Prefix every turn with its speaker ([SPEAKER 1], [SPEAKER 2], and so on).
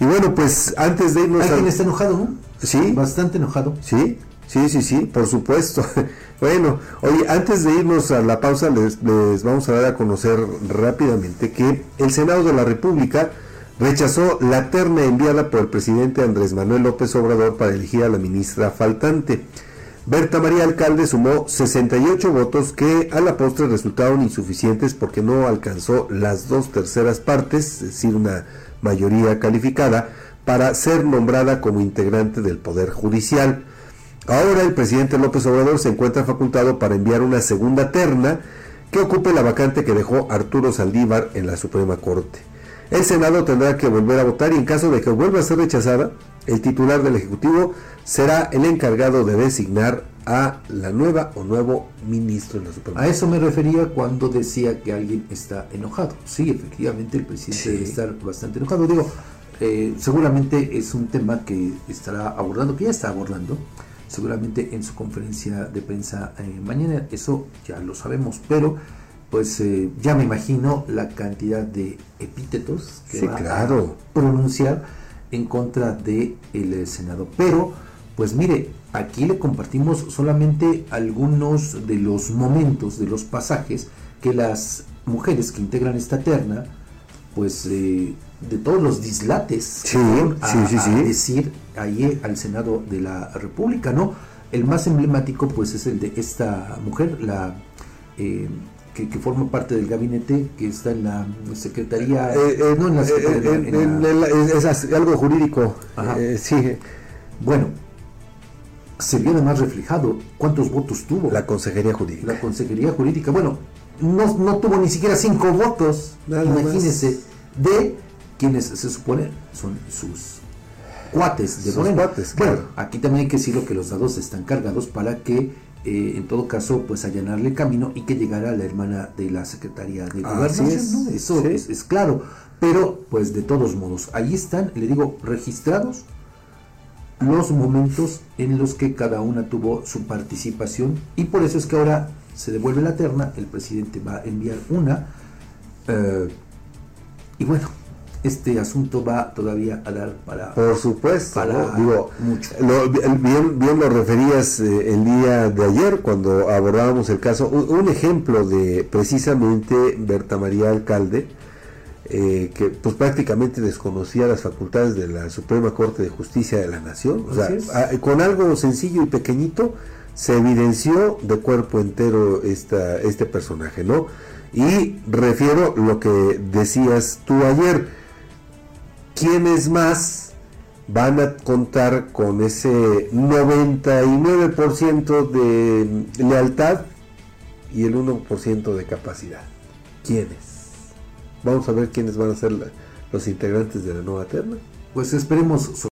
[SPEAKER 1] Y bueno, pues antes de irnos...
[SPEAKER 2] ¿Alguien está enojado, no?
[SPEAKER 1] Sí.
[SPEAKER 2] Bastante enojado.
[SPEAKER 1] Sí, sí, sí, sí, por supuesto. bueno, oye, antes de irnos a la pausa, les, les vamos a dar a conocer rápidamente que el Senado de la República rechazó la terna enviada por el presidente Andrés Manuel López Obrador para elegir a la ministra faltante. Berta María Alcalde sumó 68 votos que a la postre resultaron insuficientes porque no alcanzó las dos terceras partes, es decir, una mayoría calificada, para ser nombrada como integrante del Poder Judicial. Ahora el presidente López Obrador se encuentra facultado para enviar una segunda terna que ocupe la vacante que dejó Arturo Saldívar en la Suprema Corte. El Senado tendrá que volver a votar y en caso de que vuelva a ser rechazada, el titular del Ejecutivo será el encargado de designar a la nueva o nuevo ministro en la Suprema
[SPEAKER 2] A eso me refería cuando decía que alguien está enojado. Sí, efectivamente el presidente
[SPEAKER 1] Sí.
[SPEAKER 2] debe estar bastante enojado. Digo, eh, seguramente es un tema que estará abordando, que ya está abordando, seguramente en su conferencia de prensa eh, mañana. Eso ya lo sabemos, pero pues eh, ya me imagino la cantidad de epítetos que
[SPEAKER 1] Sí,
[SPEAKER 2] va
[SPEAKER 1] claro.
[SPEAKER 2] a pronunciar en contra del el Senado. Pero, pues mire, aquí le compartimos solamente algunos de los momentos, de los pasajes que las mujeres que integran esta terna, pues eh, de todos los dislates
[SPEAKER 1] Sí,
[SPEAKER 2] que a,
[SPEAKER 1] sí,
[SPEAKER 2] decir ahí al Senado de la República, ¿no? El más emblemático, pues, es el de esta mujer, la eh, que, que forma parte del gabinete, que está en la secretaría,
[SPEAKER 1] Eh, eh,
[SPEAKER 2] no en la secretaría,
[SPEAKER 1] eh,
[SPEAKER 2] en
[SPEAKER 1] en
[SPEAKER 2] la-
[SPEAKER 1] el- es, es algo jurídico. Eh, sí,
[SPEAKER 2] Bueno, se vio además reflejado cuántos votos tuvo
[SPEAKER 1] la consejería jurídica.
[SPEAKER 2] la Consejería Jurídica. Bueno, no, no tuvo ni siquiera cinco votos,
[SPEAKER 1] Nada
[SPEAKER 2] imagínense, de quienes se supone son sus cuates de
[SPEAKER 1] Sus cuates,
[SPEAKER 2] bueno,
[SPEAKER 1] claro.
[SPEAKER 2] aquí también hay que decirlo que los dados están cargados para que eh, en todo caso pues allanarle el camino y que llegara la hermana de la Secretaría de Gobernación,
[SPEAKER 1] es,
[SPEAKER 2] ¿no? Eso
[SPEAKER 1] sí.
[SPEAKER 2] es, es claro. Pero pues de todos modos, ahí están, le digo, registrados los momentos en los que cada una tuvo su participación y por eso es que ahora se devuelve la terna, el presidente va a enviar una eh, y bueno, este asunto va todavía a dar para...
[SPEAKER 1] Por supuesto,
[SPEAKER 2] Para
[SPEAKER 1] ¿no? digo,
[SPEAKER 2] mucho.
[SPEAKER 1] lo- bien, bien lo referías eh, el día de ayer cuando abordábamos el caso, un, un ejemplo de precisamente Berta María Alcalde, eh, que pues prácticamente desconocía las facultades de la Suprema Corte de Justicia de la Nación, o sea,
[SPEAKER 2] Así es.
[SPEAKER 1] a- con algo sencillo y pequeñito se evidenció de cuerpo entero esta, este personaje, ¿no? Y refiero lo que decías tú ayer, ¿quiénes más van a contar con ese 99% de lealtad y el 1% de capacidad? ¿Quiénes? Vamos a ver quiénes van a ser los integrantes de la nueva terna.
[SPEAKER 2] Pues esperemos